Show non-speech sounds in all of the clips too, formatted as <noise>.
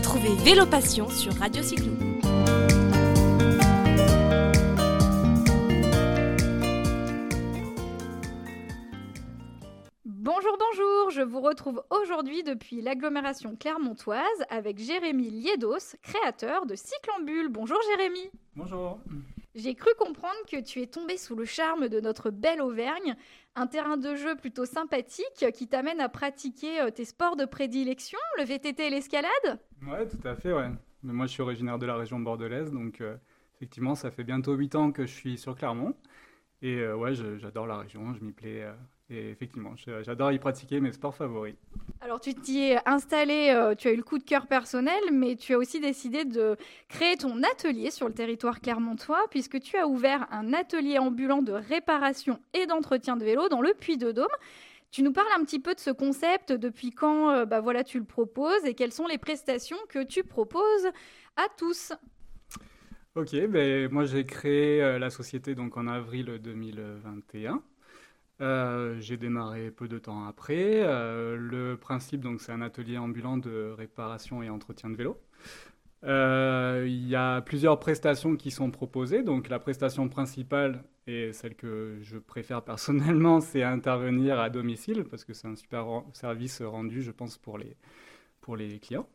Retrouvez Vélo Passion sur Radio Cyclo. Bonjour, bonjour, je vous retrouve aujourd'hui depuis l'agglomération clermontoise avec Jérémy Liedos, créateur de Cyclambule. Bonjour Jérémy. Bonjour. J'ai cru comprendre que tu es tombé sous le charme de notre belle Auvergne, un terrain de jeu plutôt sympathique qui t'amène à pratiquer euh, tes sports de prédilection, le VTT et l'escalade? Ouais, tout à fait, ouais. Mais moi, je suis originaire de la région bordelaise, donc euh, effectivement, ça fait bientôt 8 ans que je suis sur Clermont. Et euh, ouais, j'adore la région, je m'y plais et effectivement, j'adore y pratiquer mes sports favoris. Alors tu t'y es installé, euh, tu as eu le coup de cœur personnel, mais tu as aussi décidé de créer ton atelier sur le territoire clermontois, puisque tu as ouvert un atelier ambulant de réparation et d'entretien de vélo dans le Puy-de-Dôme. Tu nous parles un petit peu de ce concept, depuis quand euh, bah voilà, tu le proposes et quelles sont les prestations que tu proposes à tous? Ok, ben, moi j'ai créé euh, la société donc en avril 2021. Euh, j'ai démarré peu de temps après. Euh, le principe, donc, c'est un atelier ambulant de réparation et entretien de vélo. Euh, il y a plusieurs prestations qui sont proposées. Donc, la prestation principale et celle que je préfère <laughs> personnellement, c'est intervenir à domicile parce que c'est un super service rendu, je pense, pour les, pour les clients.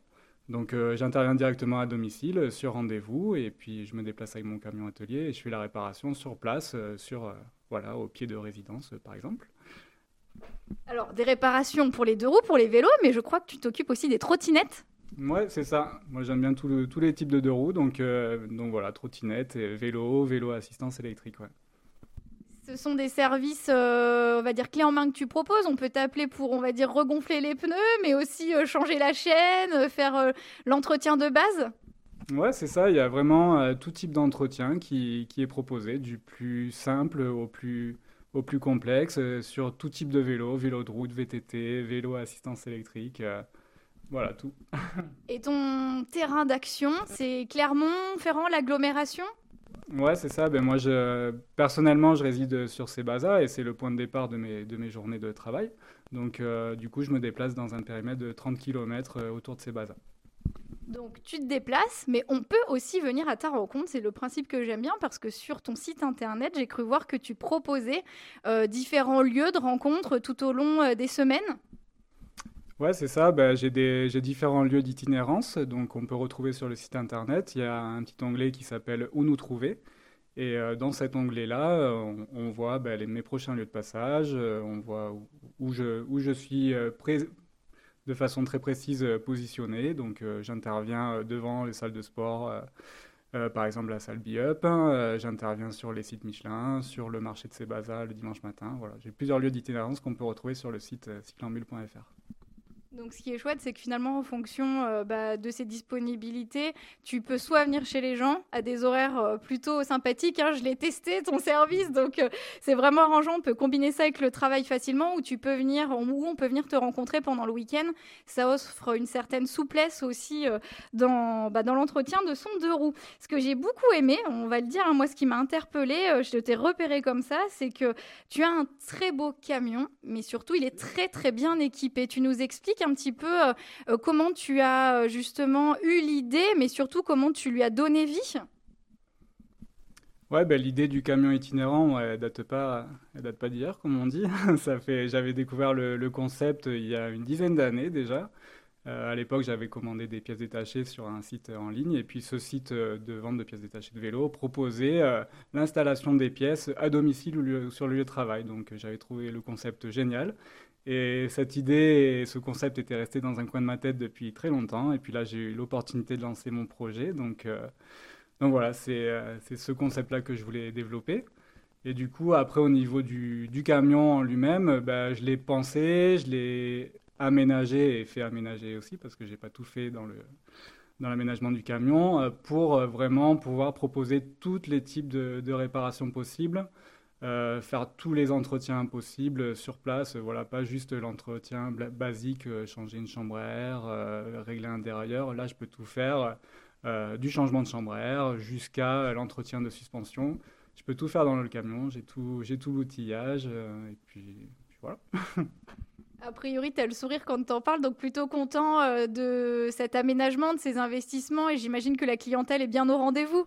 Donc j'interviens directement à domicile sur rendez-vous et puis je me déplace avec mon camion atelier et je fais la réparation sur place sur voilà, au pied de résidence par exemple. Alors, des réparations pour les deux roues, pour les vélos, mais je crois que tu t'occupes aussi des trottinettes. Ouais, c'est ça. Moi, j'aime bien tous les types de deux roues, donc, euh, donc voilà, trottinettes, vélo, vélo assistance électrique. Ouais. Ce sont des services, euh, on va dire, clés en main que tu proposes. On peut t'appeler pour, on va dire, regonfler les pneus, mais aussi euh, changer la chaîne, faire l'entretien de base. Ouais, c'est ça. Il y a vraiment euh, tout type d'entretien qui, qui, est proposé, du plus simple au plus, au plus complexe, euh, sur tout type de vélo, vélo de route, VTT, vélo à assistance électrique. Euh, voilà, tout. <laughs> Et ton terrain d'action, c'est Clermont-Ferrand, l'agglomération? Ouais, c'est ça. Ben moi, je, personnellement, je réside sur ces bases et c'est le point de départ de mes, de mes journées de travail. Donc, du coup, je me déplace dans un périmètre de 30 km autour de ces bases. Donc tu te déplaces, mais on peut aussi venir à ta rencontre. C'est le principe que j'aime bien parce que sur ton site internet, j'ai cru voir que tu proposais euh, différents lieux de rencontre tout au long euh, des semaines. Ouais, c'est ça. Ben, j'ai, différents lieux d'itinérance, donc on peut retrouver sur le site internet. Il y a un petit onglet qui s'appelle Où nous trouver. Et euh, dans cet onglet-là, on, voit ben, mes prochains lieux de passage, on voit où je suis présent de façon très précise euh, positionnée. Donc euh, j'interviens euh, devant les salles de sport. par exemple la salle Be-Up, j'interviens sur les sites Michelin, sur le marché de Sébaza le dimanche matin. Voilà, j'ai plusieurs lieux d'itinérance qu'on peut retrouver sur le site cyclambule.fr. Donc, ce qui est chouette, c'est que finalement, en fonction euh, bah, de ces disponibilités, tu peux soit venir chez les gens à des horaires euh, plutôt sympathiques. Hein, je l'ai testé, ton service, donc euh, c'est vraiment arrangeant. On peut combiner ça avec le travail facilement, ou tu peux venir, ou on peut venir te rencontrer pendant le week-end. Ça offre une certaine souplesse aussi dans, bah, dans l'entretien de son deux roues. Ce que j'ai beaucoup aimé, on va le dire, hein, moi, ce qui m'a interpellé, je t'ai repéré comme ça, c'est que tu as un très beau camion, mais surtout, il est très très bien équipé. Tu nous expliques un petit peu euh, euh, comment tu as euh, justement eu l'idée, mais surtout comment tu lui as donné vie? Ouais, ben, l'idée du camion itinérant, elle date pas, date pas d'hier, comme on dit. <laughs> Ça fait, j'avais découvert le, concept il y a une dizaine d'années déjà. à l'époque, j'avais commandé des pièces détachées sur un site en ligne, et puis ce site de vente de pièces détachées de vélo proposait l'installation des pièces à domicile ou sur le lieu de travail. Donc, j'avais trouvé le concept génial. Et cette idée et ce concept était resté dans un coin de ma tête depuis très longtemps. Et puis là, j'ai eu l'opportunité de lancer mon projet. Donc, euh, donc voilà, euh, c'est ce concept-là que je voulais développer. Et du coup, après, au niveau du, camion en lui-même, bah, je l'ai pensé, je l'ai aménagé et fait aménager aussi, parce que je n'ai pas tout fait dans le dans l'aménagement du camion, euh, pour vraiment pouvoir proposer tous les types de réparations possibles. Euh, faire tous les entretiens possibles sur place, voilà, pas juste l'entretien basique, euh, changer une chambre à air, euh, régler un dérayeur. Là, je peux tout faire, du changement de chambre à air jusqu'à l'entretien de suspension. Je peux tout faire dans le camion, j'ai tout, j'ai tout l'outillage, et puis, voilà. <laughs> A priori, tu as le sourire quand tu en parles, donc plutôt content euh, de cet aménagement, de ces investissements, et j'imagine que la clientèle est bien au rendez-vous.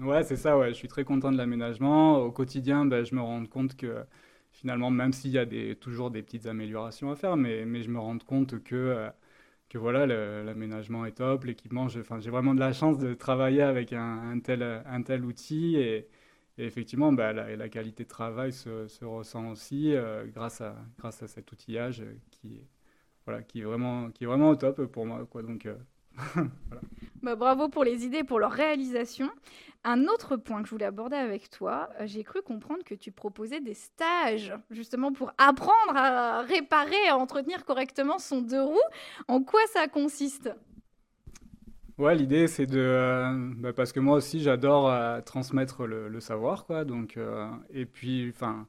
Ouais, c'est ça, ouais. je suis très content de l'aménagement. Au quotidien, ben, je me rends compte que finalement, même s'il y a des, toujours des petites améliorations à faire, mais, mais je me rends compte que, euh, que voilà, l'aménagement est top, l'équipement, j'ai vraiment de la chance de travailler avec un, tel, un tel outil et, effectivement, bah, la, qualité de travail se, se ressent aussi euh, grâce, à, grâce à cet outillage qui, voilà, qui, est, vraiment, qui est vraiment au top pour moi. Donc, euh, <laughs> bah, bravo pour les idées, pour leur réalisation. Un autre point que je voulais aborder avec toi, euh, j'ai cru comprendre que tu proposais des stages, justement pour apprendre à réparer, à entretenir correctement son deux roues. En quoi ça consiste? Ouais, l'idée c'est de, euh, bah, parce que moi aussi j'adore euh, transmettre le, savoir, quoi. Donc, et puis, enfin,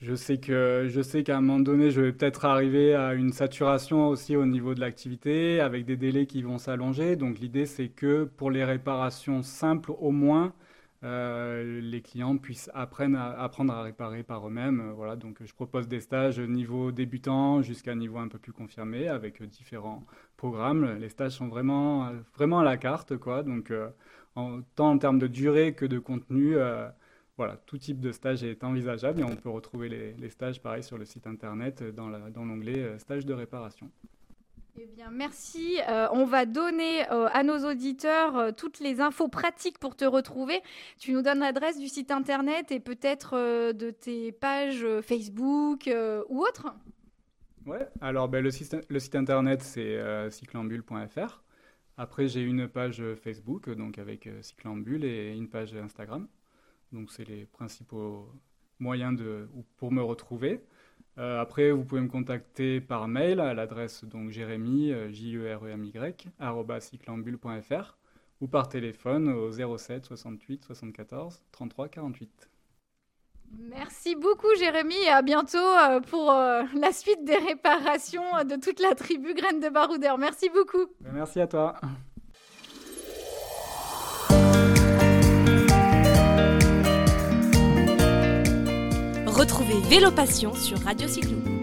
je sais que je sais qu'à un moment donné, je vais peut-être arriver à une saturation aussi au niveau de l'activité, avec des délais qui vont s'allonger. Donc l'idée, c'est que pour les réparations simples, au moins, euh, les clients puissent apprendre à, apprendre à réparer par eux-mêmes. Voilà, donc je propose des stages niveau débutant jusqu'à niveau un peu plus confirmé, avec différents programmes. Les stages sont vraiment vraiment à la carte, quoi. Donc euh, tant en termes de durée que de contenu. Euh, voilà, tout type de stage est envisageable et on peut retrouver les, stages pareil sur le site internet dans l'onglet euh, stage de réparation. Eh bien, merci. Euh, on va donner euh, à nos auditeurs toutes les infos pratiques pour te retrouver. Tu nous donnes l'adresse du site internet et peut-être de tes pages Facebook ou autres Ouais, alors ben, le, site, le, site, internet c'est cyclambule.fr. Après, j'ai une page Facebook donc avec Cyclambule et une page Instagram. Donc, c'est les principaux moyens de, pour me retrouver. Euh, après, vous pouvez me contacter par mail à l'adresse donc jérémy, j e r e m y cyclambule.fr ou par téléphone au 07 68 74 33 48. Merci beaucoup Jérémy et à bientôt euh, pour euh, <laughs> la suite des réparations de toute la tribu Graines de Baroudeur. Merci beaucoup. Merci à toi. Retrouvez Vélo Passion sur Radio Cyclo.